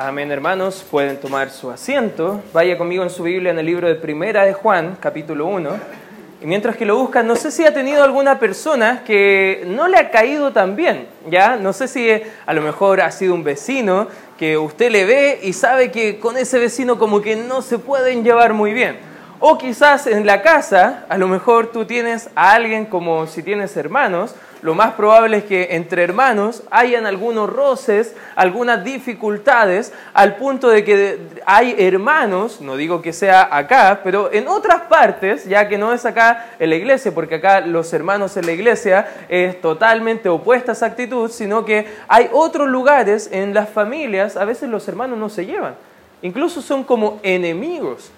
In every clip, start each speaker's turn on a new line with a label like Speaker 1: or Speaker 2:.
Speaker 1: Amén, hermanos. Pueden tomar su asiento. Vaya conmigo en su Biblia en el libro de Primera de Juan, capítulo 1. Y mientras que lo buscan, no sé si ha tenido alguna persona que no le ha caído tan bien, ¿ya? No sé si a lo mejor ha sido un vecino que usted le ve y sabe que con ese vecino como que no se pueden llevar muy bien. O quizás en la casa, a lo mejor tú tienes a alguien como si tienes hermanos, lo más probable es que entre hermanos hayan algunos roces, algunas dificultades, al punto de que hay hermanos, no digo que sea acá, pero en otras partes, ya que no es acá en la iglesia, porque acá los hermanos en la iglesia es totalmente opuesta a esa actitud, sino que hay otros lugares en las familias, a veces los hermanos no se llevan, incluso son como enemigos.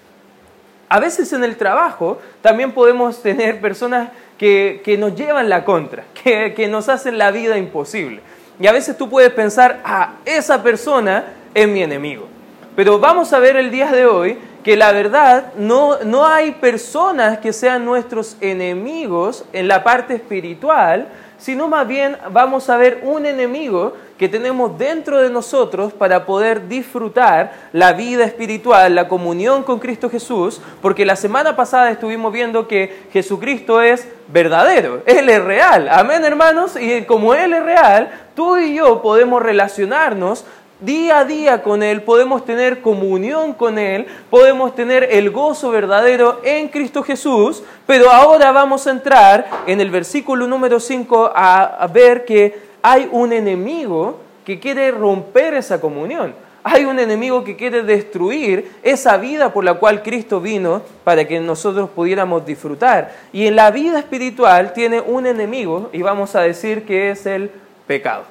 Speaker 1: A veces en el trabajo también podemos tener personas que, nos llevan la contra, que, que nos hacen la vida imposible. Y a veces tú puedes pensar, ah, esa persona es mi enemigo. Pero vamos a ver el día de hoy que la verdad no, no hay personas que sean nuestros enemigos en la parte espiritual, sino más bien vamos a ver un enemigo que tenemos dentro de nosotros para poder disfrutar la vida espiritual, la comunión con Cristo Jesús, porque la semana pasada estuvimos viendo que Jesucristo es verdadero, Él es real, amén hermanos, y como Él es real, tú y yo podemos relacionarnos día a día con Él, podemos tener comunión con Él, podemos tener el gozo verdadero en Cristo Jesús, pero ahora vamos a entrar en el versículo número 5 a, ver que hay un enemigo que quiere romper esa comunión. Hay un enemigo que quiere destruir esa vida por la cual Cristo vino para que nosotros pudiéramos disfrutar. Y en la vida espiritual tiene un enemigo y vamos a decir que es el pecado.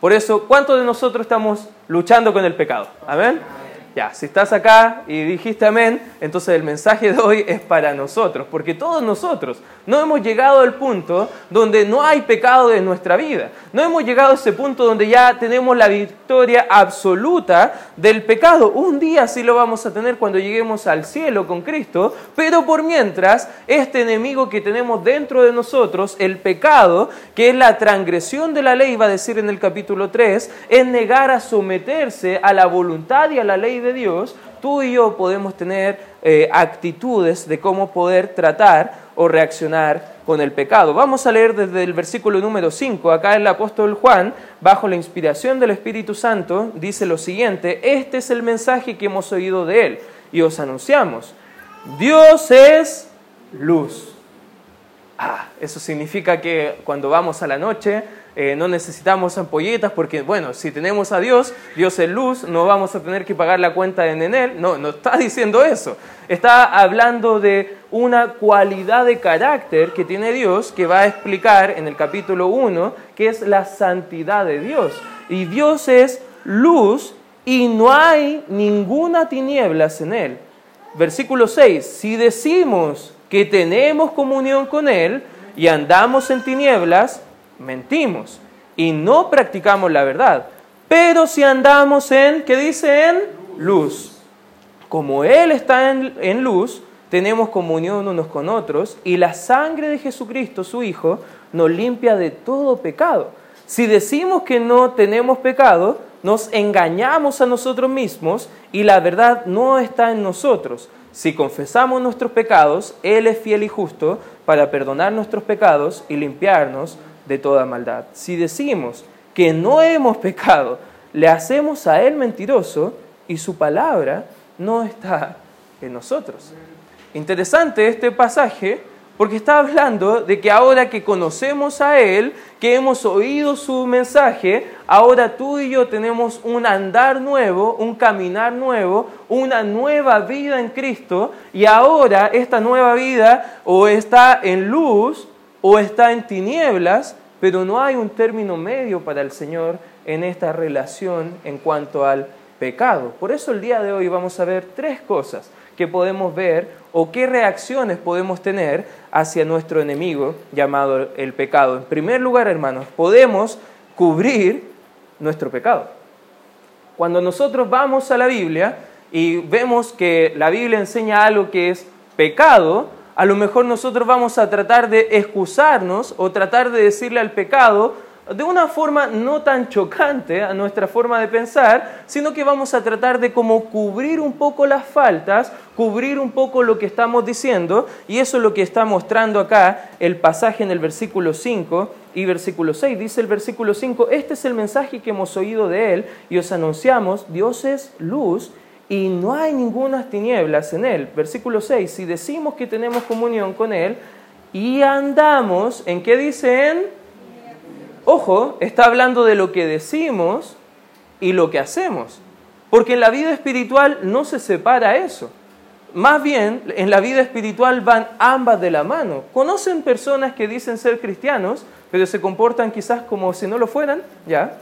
Speaker 1: Por eso, ¿cuántos de nosotros estamos luchando con el pecado? Amén. Ya, si estás acá y dijiste amén, entonces el mensaje de hoy es para nosotros, porque todos nosotros no hemos llegado al punto donde no hay pecado en nuestra vida. No hemos llegado a ese punto donde ya tenemos la victoria absoluta del pecado. Un día sí lo vamos a tener cuando lleguemos al cielo con Cristo, pero por mientras, este enemigo que tenemos dentro de nosotros, el pecado, que es la transgresión de la ley, va a decir en el capítulo 3, es negar a someterse a la voluntad y a la ley de Dios, tú y yo podemos tener eh, actitudes de cómo poder tratar o reaccionar con el pecado. Vamos a leer desde el versículo número 5. Acá el apóstol Juan, bajo la inspiración del Espíritu Santo, dice lo siguiente, este es el mensaje que hemos oído de él y os anunciamos. Dios es luz. Ah, eso significa que cuando vamos a la noche eh, no necesitamos ampolletas porque, bueno, si tenemos a Dios, Dios es luz, no vamos a tener que pagar la cuenta en Él. No, no está diciendo eso. Está hablando de una cualidad de carácter que tiene Dios que va a explicar en el capítulo 1, que es la santidad de Dios. Y Dios es luz y no hay ninguna tinieblas en Él. Versículo 6, si decimos que tenemos comunión con Él y andamos en tinieblas, mentimos y no practicamos la verdad. Pero si andamos en, ¿qué dice? En luz. Como Él está en, en luz, tenemos comunión unos con otros y la sangre de Jesucristo, su Hijo, nos limpia de todo pecado. Si decimos que no tenemos pecado, nos engañamos a nosotros mismos y la verdad no está en nosotros. Si confesamos nuestros pecados, Él es fiel y justo para perdonar nuestros pecados y limpiarnos de toda maldad. Si decimos que no hemos pecado, le hacemos a Él mentiroso y su palabra no está en nosotros. Interesante este pasaje porque está hablando de que ahora que conocemos a Él, que hemos oído su mensaje, ahora tú y yo tenemos un andar nuevo, un caminar nuevo, una nueva vida en Cristo, y ahora esta nueva vida o está en luz o está en tinieblas, pero no hay un término medio para el Señor en esta relación en cuanto al pecado. Por eso el día de hoy vamos a ver tres cosas que podemos ver o qué reacciones podemos tener hacia nuestro enemigo llamado el pecado. En primer lugar, hermanos, podemos cubrir nuestro pecado. Cuando nosotros vamos a la Biblia y vemos que la Biblia enseña algo que es pecado, a lo mejor nosotros vamos a tratar de excusarnos o tratar de decirle al pecado, de una forma no tan chocante a nuestra forma de pensar, sino que vamos a tratar de como cubrir un poco las faltas, cubrir un poco lo que estamos diciendo, y eso es lo que está mostrando acá el pasaje en el versículo 5 y versículo 6. Dice el versículo 5, este es el mensaje que hemos oído de él y os anunciamos, Dios es luz y no hay ninguna tinieblas en él. Versículo 6, si decimos que tenemos comunión con él y andamos, ¿en qué dice Ojo, está hablando de lo que decimos y lo que hacemos. Porque en la vida espiritual no se separa eso. Más bien, en la vida espiritual van ambas de la mano. ¿Conocen personas que dicen ser cristianos, pero se comportan quizás como si no lo fueran? ¿Ya?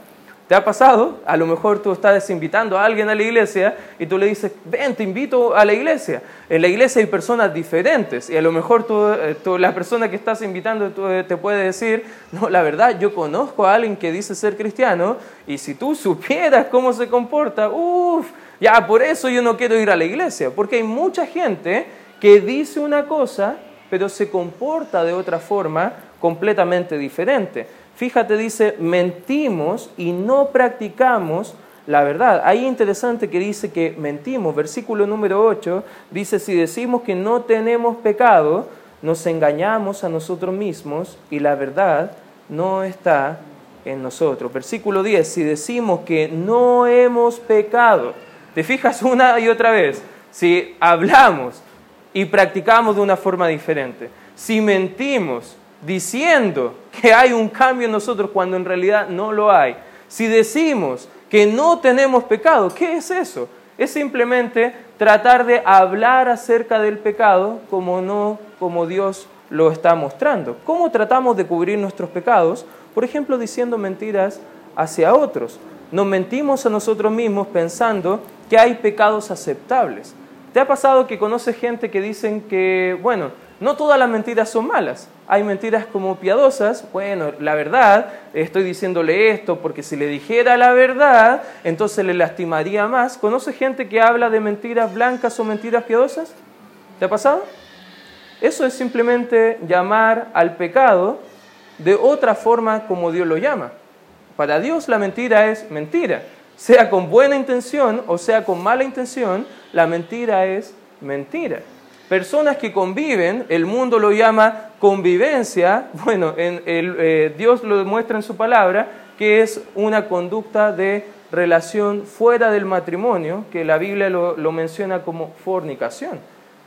Speaker 1: ¿Te ha pasado? A lo mejor tú estás invitando a alguien a la iglesia y tú le dices, ven, te invito a la iglesia. En la iglesia hay personas diferentes y a lo mejor tú, eh, la persona que estás invitando eh, te puede decir, no, la verdad, yo conozco a alguien que dice ser cristiano y si tú supieras cómo se comporta, uff, ya por eso yo no quiero ir a la iglesia, porque hay mucha gente que dice una cosa, pero se comporta de otra forma completamente diferente. Fíjate, dice, mentimos y no practicamos la verdad. Ahí interesante que dice que mentimos. Versículo número 8 dice, si decimos que no tenemos pecado, nos engañamos a nosotros mismos y la verdad no está en nosotros. Versículo 10, si decimos que no hemos pecado, te fijas una y otra vez, si hablamos y practicamos de una forma diferente, si mentimos diciendo que hay un cambio en nosotros cuando en realidad no lo hay. Si decimos que no tenemos pecado, ¿qué es eso? Es simplemente tratar de hablar acerca del pecado como no como Dios lo está mostrando. ¿Cómo tratamos de cubrir nuestros pecados? Por ejemplo, diciendo mentiras hacia otros. Nos mentimos a nosotros mismos pensando que hay pecados aceptables. ¿Te ha pasado que conoces gente que dicen que, bueno, no todas las mentiras son malas. Hay mentiras como piadosas. Bueno, la verdad, estoy diciéndole esto porque si le dijera la verdad, entonces le lastimaría más. ¿Conoce gente que habla de mentiras blancas o mentiras piadosas? ¿Te ha pasado? Eso es simplemente llamar al pecado de otra forma como Dios lo llama. Para Dios la mentira es mentira. Sea con buena intención o sea con mala intención, la mentira es mentira. Personas que conviven, el mundo lo llama convivencia, bueno, eh, Dios lo demuestra en su palabra, que es una conducta de relación fuera del matrimonio, que la Biblia lo menciona como fornicación.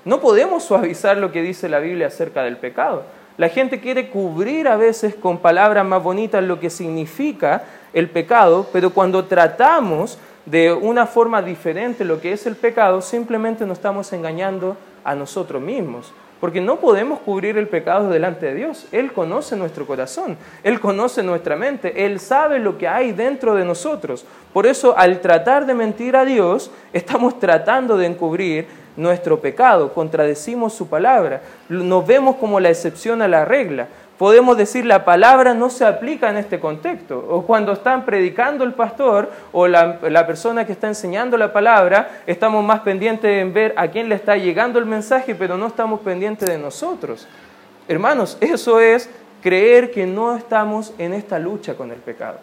Speaker 1: No podemos suavizar lo que dice la Biblia acerca del pecado. La gente quiere cubrir a veces con palabras más bonitas lo que significa el pecado, pero cuando tratamos de una forma diferente lo que es el pecado, simplemente nos estamos engañando a nosotros mismos. Porque no podemos cubrir el pecado delante de Dios. Él conoce nuestro corazón, Él conoce nuestra mente, Él sabe lo que hay dentro de nosotros. Por eso al tratar de mentir a Dios, estamos tratando de encubrir nuestro pecado, contradecimos su palabra, nos vemos como la excepción a la regla podemos decir la palabra no se aplica en este contexto. O cuando están predicando el pastor o la, persona que está enseñando la palabra, estamos más pendientes en ver a quién le está llegando el mensaje, pero no estamos pendientes de nosotros. Hermanos, eso es creer que no estamos en esta lucha con el pecado.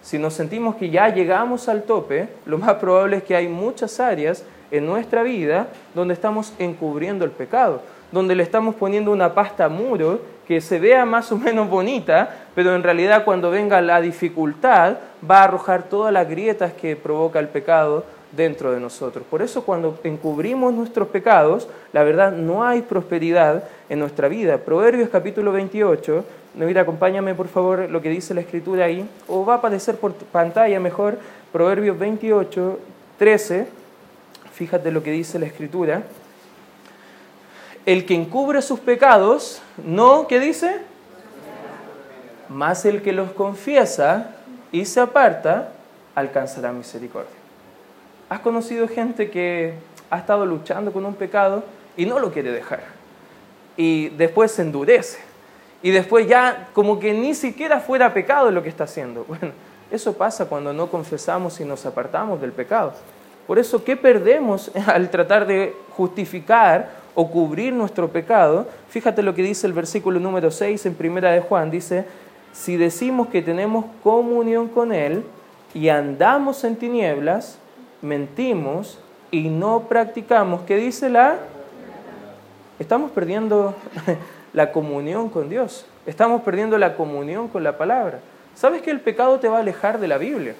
Speaker 1: Si nos sentimos que ya llegamos al tope, lo más probable es que hay muchas áreas en nuestra vida donde estamos encubriendo el pecado, donde le estamos poniendo una pasta muro que se vea más o menos bonita, pero en realidad cuando venga la dificultad va a arrojar todas las grietas que provoca el pecado dentro de nosotros. Por eso cuando encubrimos nuestros pecados, la verdad no hay prosperidad en nuestra vida. Proverbios capítulo 28, mira, acompáñame por favor lo que dice la escritura ahí, o va a aparecer por pantalla mejor, Proverbios 28, 13, fíjate lo que dice la escritura el que encubre sus pecados, no, ¿qué dice? Más el que los confiesa y se aparta, alcanzará misericordia. ¿Has conocido gente que ha estado luchando con un pecado y no lo quiere dejar? Y después se endurece. Y después ya como que ni siquiera fuera pecado lo que está haciendo. Bueno, eso pasa cuando no confesamos y nos apartamos del pecado. Por eso, ¿qué perdemos al tratar de justificar o cubrir nuestro pecado, fíjate lo que dice el versículo número 6 en primera de Juan, dice, si decimos que tenemos comunión con Él y andamos en tinieblas, mentimos y no practicamos, ¿qué dice la? Estamos perdiendo la comunión con Dios, estamos perdiendo la comunión con la palabra. ¿Sabes que el pecado te va a alejar de la Biblia?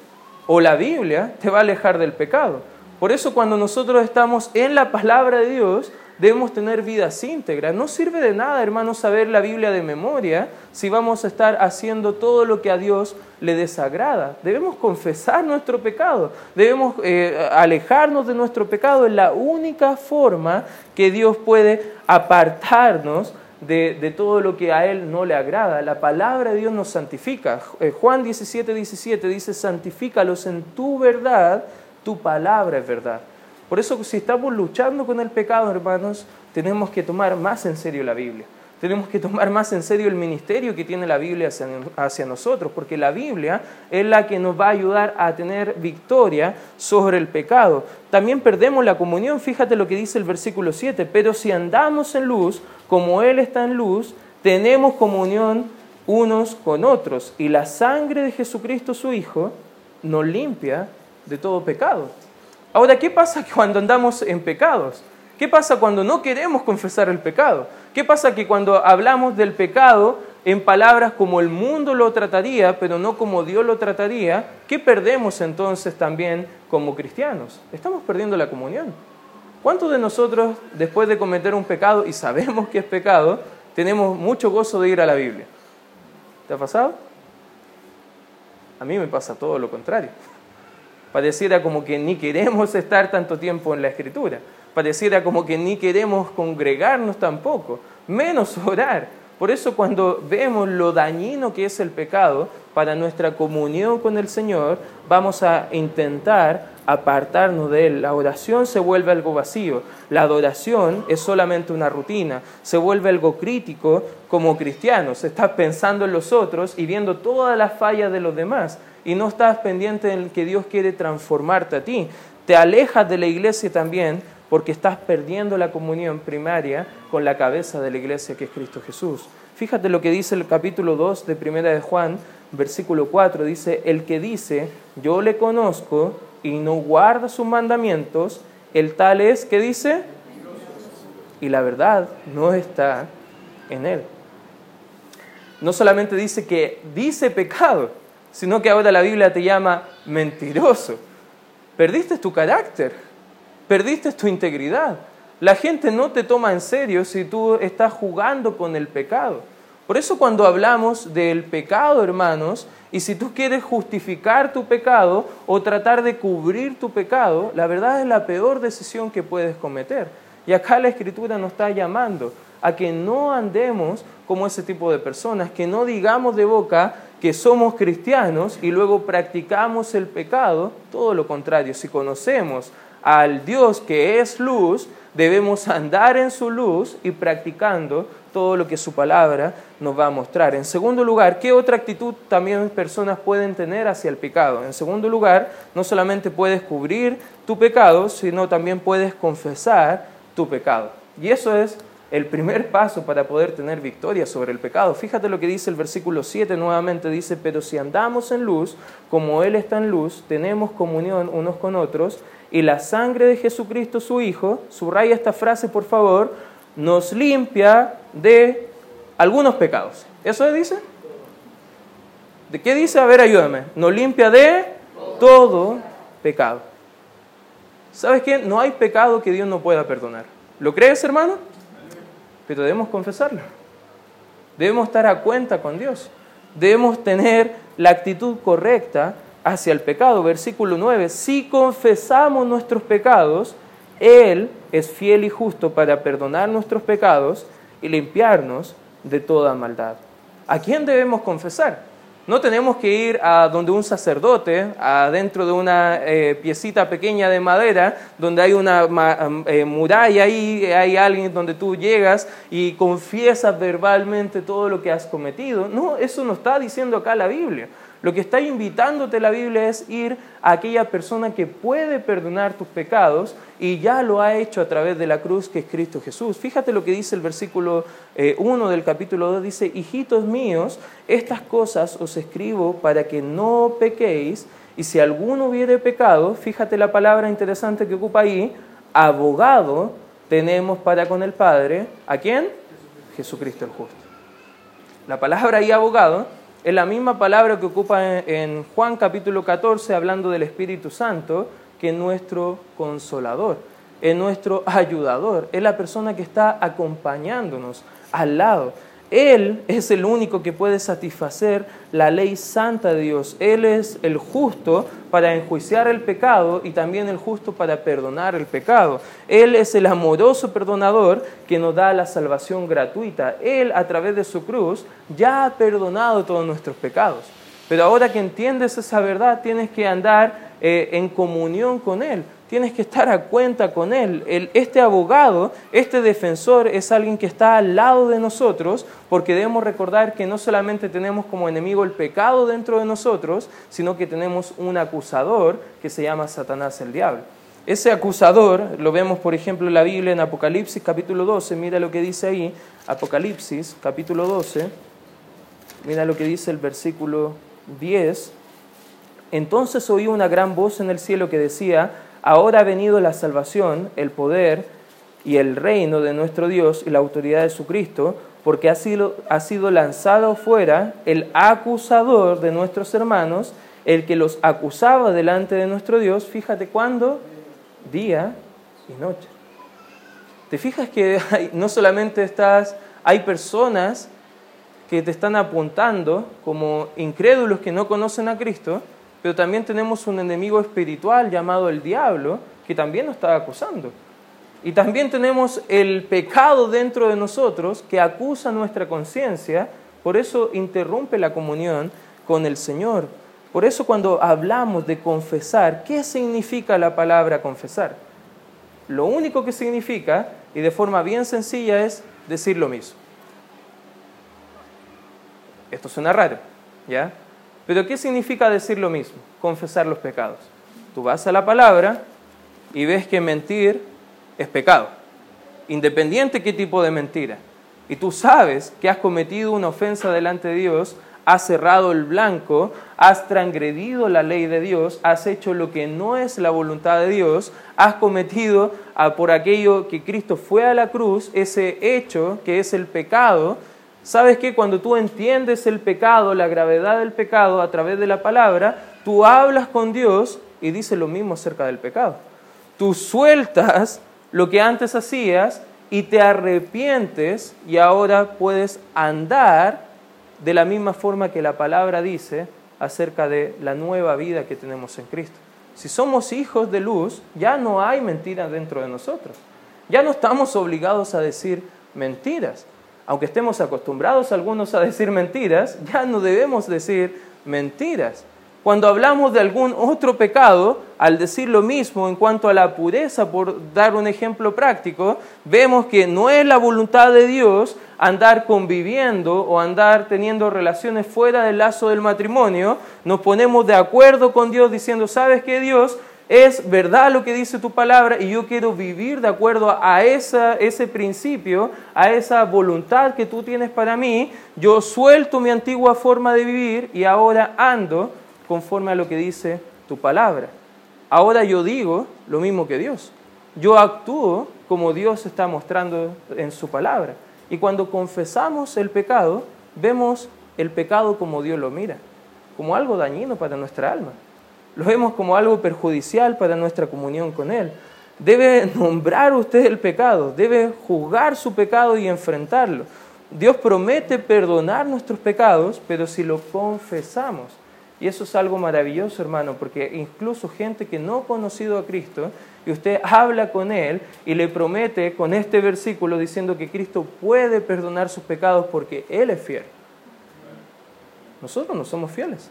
Speaker 1: O la Biblia te va a alejar del pecado. Por eso cuando nosotros estamos en la palabra de Dios, debemos tener vidas íntegras. No sirve de nada, hermanos, saber la Biblia de memoria si vamos a estar haciendo todo lo que a Dios le desagrada. Debemos confesar nuestro pecado, debemos eh, alejarnos de nuestro pecado. Es la única forma que Dios puede apartarnos de, todo lo que a Él no le agrada. La palabra de Dios nos santifica. Eh, Juan 17, 17 dice, santifícalos en tu verdad, tu palabra es verdad. Por eso si estamos luchando con el pecado, hermanos, tenemos que tomar más en serio la Biblia. Tenemos que tomar más en serio el ministerio que tiene la Biblia hacia, nosotros, porque la Biblia es la que nos va a ayudar a tener victoria sobre el pecado. También perdemos la comunión, fíjate lo que dice el versículo 7, pero si andamos en luz, como Él está en luz, tenemos comunión unos con otros, y la sangre de Jesucristo su Hijo nos limpia de todo pecado. Ahora, ¿qué pasa cuando andamos en pecados? ¿Qué pasa cuando no queremos confesar el pecado? ¿Qué pasa que cuando hablamos del pecado en palabras como el mundo lo trataría, pero no como Dios lo trataría, ¿qué perdemos entonces también como cristianos? Estamos perdiendo la comunión. ¿Cuántos de nosotros, después de cometer un pecado y sabemos que es pecado, tenemos mucho gozo de ir a la Biblia? ¿Te ha pasado? A mí me pasa todo lo contrario. Pareciera como que ni queremos estar tanto tiempo en la escritura. Pareciera como que ni queremos congregarnos tampoco, menos orar. Por eso cuando vemos lo dañino que es el pecado para nuestra comunión con el Señor, vamos a intentar apartarnos de Él. La oración se vuelve algo vacío. La adoración es solamente una rutina. Se vuelve algo crítico como cristianos. Estás pensando en los otros y viendo todas las fallas de los demás y no estás pendiente en que Dios quiere transformarte a ti. Te alejas de la iglesia también porque estás perdiendo la comunión primaria con la cabeza de la iglesia que es Cristo Jesús. Fíjate lo que dice el capítulo 2 de Primera de Juan, versículo 4, dice, el que dice, yo le conozco y no guarda sus mandamientos, el tal es que dice, y la verdad no está en él. No solamente dice que dice pecado, sino que ahora la Biblia te llama mentiroso. Perdiste tu carácter, perdiste tu integridad. La gente no te toma en serio si tú estás jugando con el pecado. Por eso cuando hablamos del pecado, hermanos, y si tú quieres justificar tu pecado o tratar de cubrir tu pecado, la verdad es la peor decisión que puedes cometer. Y acá la escritura nos está llamando a que no andemos como ese tipo de personas, que no digamos de boca que somos cristianos y luego practicamos el pecado, todo lo contrario, si conocemos al Dios que es luz, debemos andar en su luz y practicando todo lo que su palabra nos va a mostrar. En segundo lugar, ¿qué otra actitud también personas pueden tener hacia el pecado? En segundo lugar, no solamente puedes cubrir tu pecado, sino también puedes confesar tu pecado. Y eso es el primer paso para poder tener victoria sobre el pecado. Fíjate lo que dice el versículo 7 nuevamente, dice, pero si andamos en luz, como Él está en luz, tenemos comunión unos con otros, y la sangre de Jesucristo su Hijo, subraya esta frase por favor, nos limpia de algunos pecados. ¿Eso dice? ¿De qué dice? A ver, ayúdame. Nos limpia de todo pecado. ¿Sabes qué? No hay pecado que Dios no pueda perdonar. ¿Lo crees, hermano? Pero debemos confesarlo. Debemos estar a cuenta con Dios. Debemos tener la actitud correcta hacia el pecado. Versículo 9, si confesamos nuestros pecados, Él es fiel y justo para perdonar nuestros pecados y limpiarnos de toda maldad. ¿A quién debemos confesar? No tenemos que ir a donde un sacerdote, adentro de una eh, piecita pequeña de madera, donde hay una eh, muralla ahí, hay alguien donde tú llegas y confiesas verbalmente todo lo que has cometido. No, eso no está diciendo acá la Biblia. Lo que está invitándote la Biblia es ir a aquella persona que puede perdonar tus pecados y ya lo ha hecho a través de la cruz que es Cristo Jesús. Fíjate lo que dice el versículo 1 eh, del capítulo 2, dice, hijitos míos, estas cosas os escribo para que no pequéis y si alguno hubiere pecado, fíjate la palabra interesante que ocupa ahí, abogado tenemos para con el Padre, ¿a quién? Jesucristo el justo. La palabra ahí abogado es la misma palabra que ocupa en Juan capítulo 14 hablando del Espíritu Santo, que es nuestro consolador, es nuestro ayudador, es la persona que está acompañándonos al lado. Él es el único que puede satisfacer la ley santa de Dios. Él es el justo para enjuiciar el pecado y también el justo para perdonar el pecado. Él es el amoroso perdonador que nos da la salvación gratuita. Él, a través de su cruz, ya ha perdonado todos nuestros pecados. Pero ahora que entiendes esa verdad, tienes que andar eh, en comunión con Él tienes que estar a cuenta con Él. este abogado, este defensor es alguien que está al lado de nosotros porque debemos recordar que no solamente tenemos como enemigo el pecado dentro de nosotros, sino que tenemos un acusador que se llama Satanás el diablo. Ese acusador lo vemos, por ejemplo, en la Biblia en Apocalipsis capítulo 12, mira lo que dice ahí, Apocalipsis capítulo 12, mira lo que dice el versículo 10. Entonces oí una gran voz en el cielo que decía, Ahora ha venido la salvación, el poder y el reino de nuestro Dios y la autoridad de su Cristo, porque ha sido, ha sido lanzado fuera el acusador de nuestros hermanos, el que los acusaba delante de nuestro Dios, fíjate cuándo, día y noche. ¿Te fijas que no solamente estás, hay personas que te están apuntando como incrédulos que no conocen a Cristo, pero también tenemos un enemigo espiritual llamado el diablo que también nos está acusando. Y también tenemos el pecado dentro de nosotros que acusa nuestra conciencia, por eso interrumpe la comunión con el Señor. Por eso cuando hablamos de confesar, ¿qué significa la palabra confesar? Lo único que significa, y de forma bien sencilla, es decir lo mismo. Esto suena raro, ¿ya? Pero ¿qué significa decir lo mismo? Confesar los pecados. Tú vas a la palabra y ves que mentir es pecado, independiente qué tipo de mentira. Y tú sabes que has cometido una ofensa delante de Dios, has cerrado el blanco, has transgredido la ley de Dios, has hecho lo que no es la voluntad de Dios, has cometido por aquello que Cristo fue a la cruz, ese hecho que es el pecado, ¿Sabes que cuando tú entiendes el pecado, la gravedad del pecado a través de la palabra, tú hablas con Dios y dices lo mismo acerca del pecado? Tú sueltas lo que antes hacías y te arrepientes y ahora puedes andar de la misma forma que la palabra dice acerca de la nueva vida que tenemos en Cristo. Si somos hijos de luz, ya no hay mentira dentro de nosotros. Ya no estamos obligados a decir mentiras aunque estemos acostumbrados algunos a decir mentiras, ya no debemos decir mentiras. Cuando hablamos de algún otro pecado, al decir lo mismo en cuanto a la pureza, por dar un ejemplo práctico, vemos que no es la voluntad de Dios andar conviviendo o andar teniendo relaciones fuera del lazo del matrimonio. Nos ponemos de acuerdo con Dios diciendo, ¿sabes qué Dios? Es verdad lo que dice tu palabra y yo quiero vivir de acuerdo a ese principio, a esa voluntad que tú tienes para mí, yo suelto mi antigua forma de vivir y ahora ando conforme a lo que dice tu palabra. Ahora yo digo lo mismo que Dios. Yo actúo como Dios está mostrando en su palabra. Y cuando confesamos el pecado, vemos el pecado como Dios lo mira, como algo dañino para nuestra alma lo vemos como algo perjudicial para nuestra comunión con Él. Debe nombrar usted el pecado, debe juzgar su pecado y enfrentarlo. Dios promete perdonar nuestros pecados, pero si lo confesamos. Y eso es algo maravilloso, hermano, porque incluso gente que no ha conocido a Cristo, y usted habla con Él y le promete con este versículo diciendo que Cristo puede perdonar sus pecados porque Él es fiel. Nosotros no somos fieles.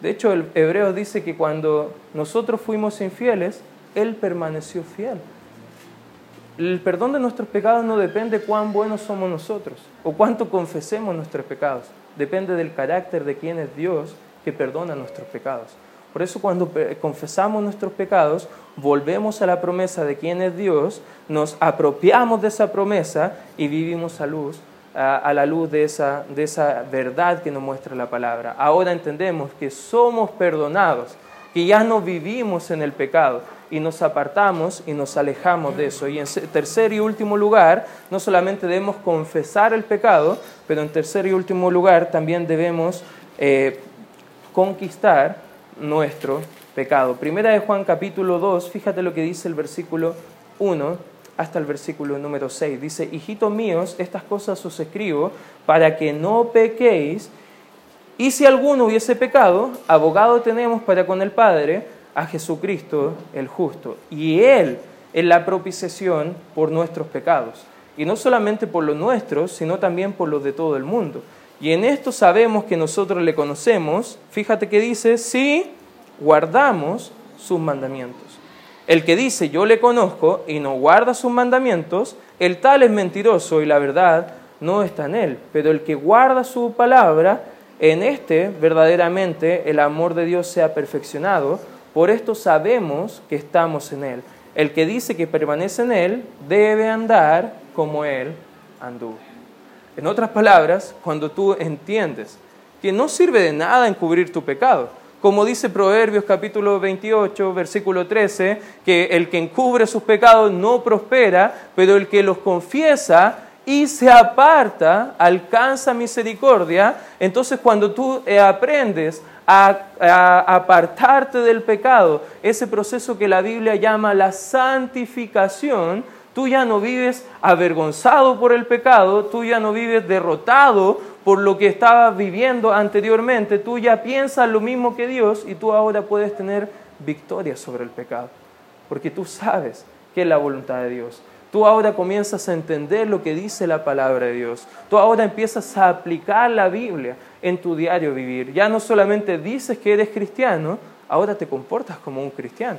Speaker 1: De hecho, el hebreo dice que cuando nosotros fuimos infieles, Él permaneció fiel. El perdón de nuestros pecados no depende cuán buenos somos nosotros o cuánto confesemos nuestros pecados. Depende del carácter de quién es Dios que perdona nuestros pecados. Por eso cuando confesamos nuestros pecados, volvemos a la promesa de quién es Dios, nos apropiamos de esa promesa y vivimos a luz, a, la luz de esa, de esa verdad que nos muestra la palabra. Ahora entendemos que somos perdonados, que ya no vivimos en el pecado y nos apartamos y nos alejamos de eso. Y en tercer y último lugar, no solamente debemos confesar el pecado, pero en tercer y último lugar también debemos eh, conquistar nuestro pecado. Primera de Juan capítulo 2, fíjate lo que dice el versículo 1 hasta el versículo número 6. Dice, hijitos míos, estas cosas os escribo para que no pequéis. Y si alguno hubiese pecado, abogado tenemos para con el Padre a Jesucristo el justo. Y Él es la propiciación por nuestros pecados. Y no solamente por los nuestros, sino también por los de todo el mundo. Y en esto sabemos que nosotros le conocemos. Fíjate que dice, si guardamos sus mandamientos. El que dice yo le conozco y no guarda sus mandamientos, el tal es mentiroso y la verdad no está en él. Pero el que guarda su palabra, en este verdaderamente el amor de Dios se ha perfeccionado. Por esto sabemos que estamos en él. El que dice que permanece en él debe andar como él anduvo. En otras palabras, cuando tú entiendes que no sirve de nada encubrir tu pecado, como dice Proverbios capítulo 28, versículo 13, que el que encubre sus pecados no prospera, pero el que los confiesa y se aparta alcanza misericordia. Entonces cuando tú eh, aprendes a, a, apartarte del pecado, ese proceso que la Biblia llama la santificación, Tú ya no vives avergonzado por el pecado, tú ya no vives derrotado por lo que estabas viviendo anteriormente, tú ya piensas lo mismo que Dios y tú ahora puedes tener victoria sobre el pecado, porque tú sabes que es la voluntad de Dios. Tú ahora comienzas a entender lo que dice la palabra de Dios. Tú ahora empiezas a aplicar la Biblia en tu diario vivir. Ya no solamente dices que eres cristiano, ahora te comportas como un cristiano.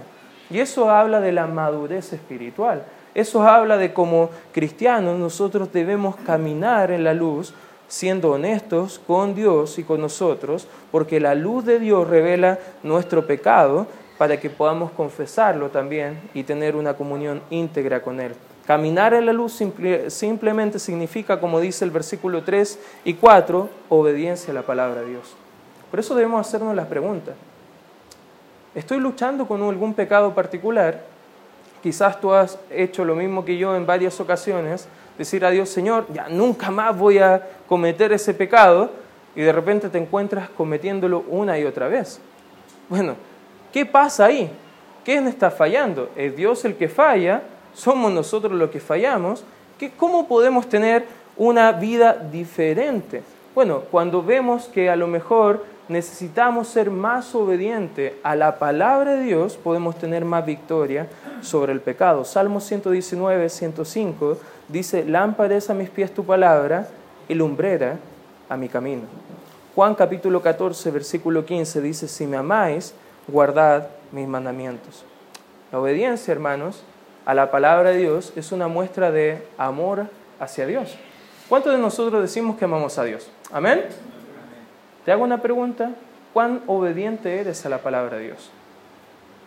Speaker 1: Y eso habla de la madurez espiritual. Eso habla de cómo cristianos nosotros debemos caminar en la luz siendo honestos con Dios y con nosotros, porque la luz de Dios revela nuestro pecado para que podamos confesarlo también y tener una comunión íntegra con Él. Caminar en la luz simplemente significa, como dice el versículo 3 y 4, obediencia a la palabra de Dios. Por eso debemos hacernos la pregunta, ¿estoy luchando con algún pecado particular? Quizás tú has hecho lo mismo que yo en varias ocasiones, decir a Dios, Señor, ya nunca más voy a cometer ese pecado, y de repente te encuentras cometiéndolo una y otra vez. Bueno, ¿qué pasa ahí? ¿Quién está fallando? ¿Es Dios el que falla? ¿Somos nosotros los que fallamos? ¿Cómo podemos tener una vida diferente? Bueno, cuando vemos que a lo mejor necesitamos ser más obedientes a la palabra de Dios, podemos tener más victoria sobre el pecado. Salmo 119, 105 dice, lámpara a mis pies tu palabra y lumbrera a mi camino. Juan capítulo 14, versículo 15 dice, si me amáis, guardad mis mandamientos. La obediencia, hermanos, a la palabra de Dios es una muestra de amor hacia Dios. ¿Cuántos de nosotros decimos que amamos a Dios? Amén. Te hago una pregunta, ¿cuán obediente eres a la palabra de Dios?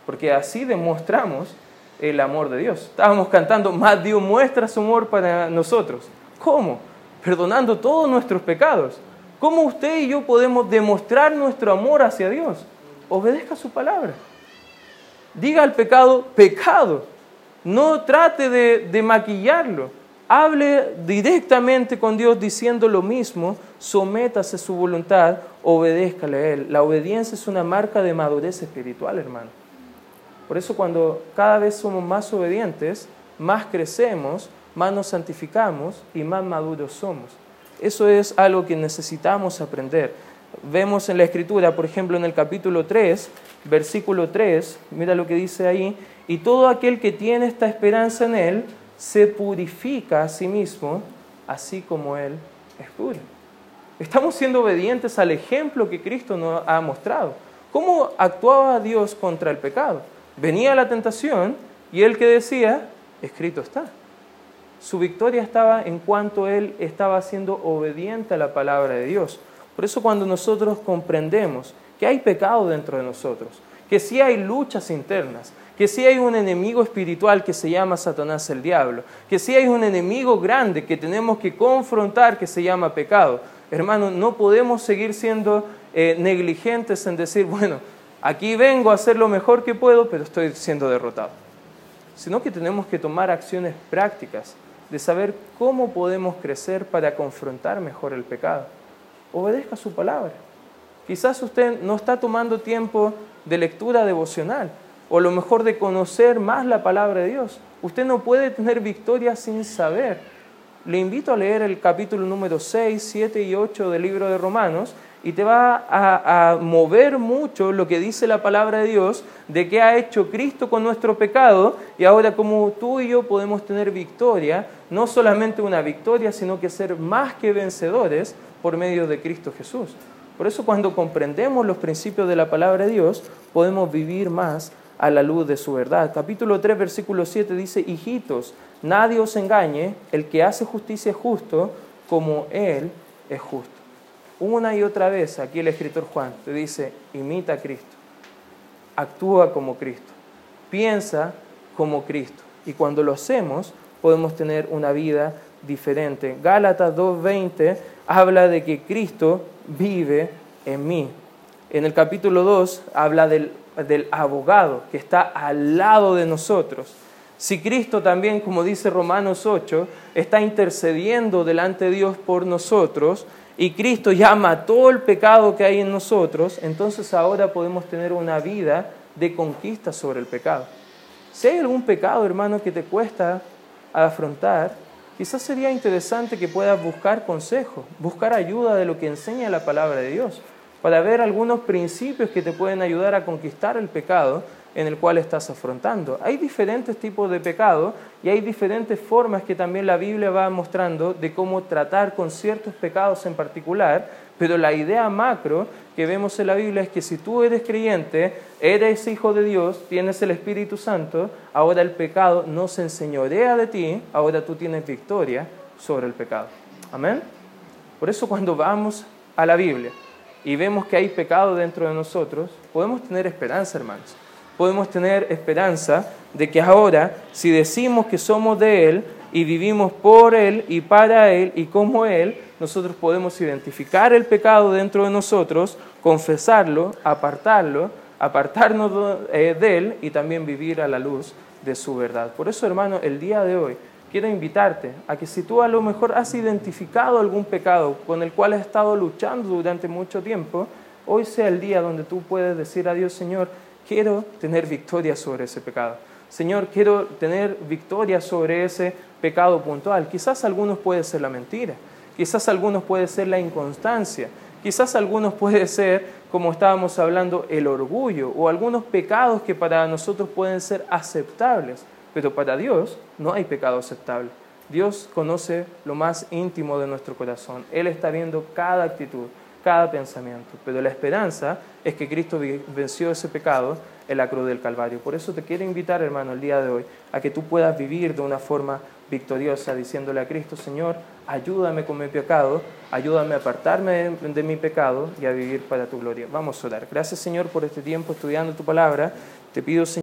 Speaker 1: Porque así demostramos el amor de Dios. Estábamos cantando, más Dios muestra su amor para nosotros. ¿Cómo? Perdonando todos nuestros pecados. ¿Cómo usted y yo podemos demostrar nuestro amor hacia Dios? Obedezca su palabra. Diga al pecado, pecado. No trate de, de maquillarlo hable directamente con Dios diciendo lo mismo, sométase a su voluntad, obedézcale a Él. La obediencia es una marca de madurez espiritual, hermano. Por eso cuando cada vez somos más obedientes, más crecemos, más nos santificamos y más maduros somos. Eso es algo que necesitamos aprender. Vemos en la escritura, por ejemplo, en el capítulo 3, versículo 3, mira lo que dice ahí, y todo aquel que tiene esta esperanza en Él, se purifica a sí mismo, así como Él es puro. Estamos siendo obedientes al ejemplo que Cristo nos ha mostrado. ¿Cómo actuaba Dios contra el pecado? Venía la tentación y Él que decía, escrito está. Su victoria estaba en cuanto Él estaba siendo obediente a la palabra de Dios. Por eso cuando nosotros comprendemos que hay pecado dentro de nosotros, que sí hay luchas internas, que sí hay un enemigo espiritual que se llama Satanás el diablo, que sí hay un enemigo grande que tenemos que confrontar que se llama pecado. Hermano, no podemos seguir siendo eh, negligentes en decir, bueno, aquí vengo a hacer lo mejor que puedo, pero estoy siendo derrotado. Sino que tenemos que tomar acciones prácticas de saber cómo podemos crecer para confrontar mejor el pecado. Obedezca su palabra. Quizás usted no está tomando tiempo de lectura devocional o lo mejor de conocer más la palabra de Dios. Usted no puede tener victoria sin saber. Le invito a leer el capítulo número 6, 7 y 8 del libro de Romanos y te va a, mover mucho lo que dice la palabra de Dios de qué ha hecho Cristo con nuestro pecado y ahora como tú y yo podemos tener victoria, no solamente una victoria, sino que ser más que vencedores por medio de Cristo Jesús. Por eso cuando comprendemos los principios de la palabra de Dios, podemos vivir más a la luz de su verdad. Capítulo 3, versículo 7 dice, hijitos, nadie os engañe, el que hace justicia es justo como Él es justo. Una y otra vez aquí el escritor Juan te dice, imita a Cristo, actúa como Cristo, piensa como Cristo. Y cuando lo hacemos, podemos tener una vida diferente. Gálatas 2.20 habla de que Cristo vive en mí. En el capítulo 2 habla del, del abogado que está al lado de nosotros. Si Cristo también, como dice Romanos 8, está intercediendo delante de Dios por nosotros, y Cristo ya mató el pecado que hay en nosotros, entonces ahora podemos tener una vida de conquista sobre el pecado. Si hay algún pecado, hermano, que te cuesta afrontar, quizás sería interesante que puedas buscar consejo, buscar ayuda de lo que enseña la palabra de Dios, para ver algunos principios que te pueden ayudar a conquistar el pecado en el cual estás afrontando. Hay diferentes tipos de pecado y hay diferentes formas que también la Biblia va mostrando de cómo tratar con ciertos pecados en particular, pero la idea macro que vemos en la Biblia es que si tú eres creyente, eres hijo de Dios, tienes el Espíritu Santo, ahora el pecado no se enseñorea de ti, ahora tú tienes victoria sobre el pecado. Amén. Por eso cuando vamos a la Biblia y vemos que hay pecado dentro de nosotros, podemos tener esperanza, hermanos podemos tener esperanza de que ahora, si decimos que somos de Él y vivimos por Él y para Él y como Él, nosotros podemos identificar el pecado dentro de nosotros, confesarlo, apartarlo, apartarnos eh, de Él y también vivir a la luz de su verdad. Por eso, hermano, el día de hoy quiero invitarte a que si tú a lo mejor has identificado algún pecado con el cual has estado luchando durante mucho tiempo, hoy sea el día donde tú puedes decir a Dios, Señor, quiero tener victoria sobre ese pecado. Señor, quiero tener victoria sobre ese pecado puntual. Quizás algunos puede ser la mentira, quizás algunos puede ser la inconstancia, quizás algunos puede ser, como estábamos hablando, el orgullo o algunos pecados que para nosotros pueden ser aceptables, pero para Dios no hay pecado aceptable. Dios conoce lo más íntimo de nuestro corazón. Él está viendo cada actitud cada pensamiento. Pero la esperanza es que Cristo venció ese pecado en la cruz del Calvario. Por eso te quiero invitar, hermano, el día de hoy, a que tú puedas vivir de una forma victoriosa, diciéndole a Cristo, Señor, ayúdame con mi pecado, ayúdame a apartarme de, mi pecado y a vivir para tu gloria. Vamos a orar. Gracias, Señor, por este tiempo estudiando tu palabra. Te pido, Señor,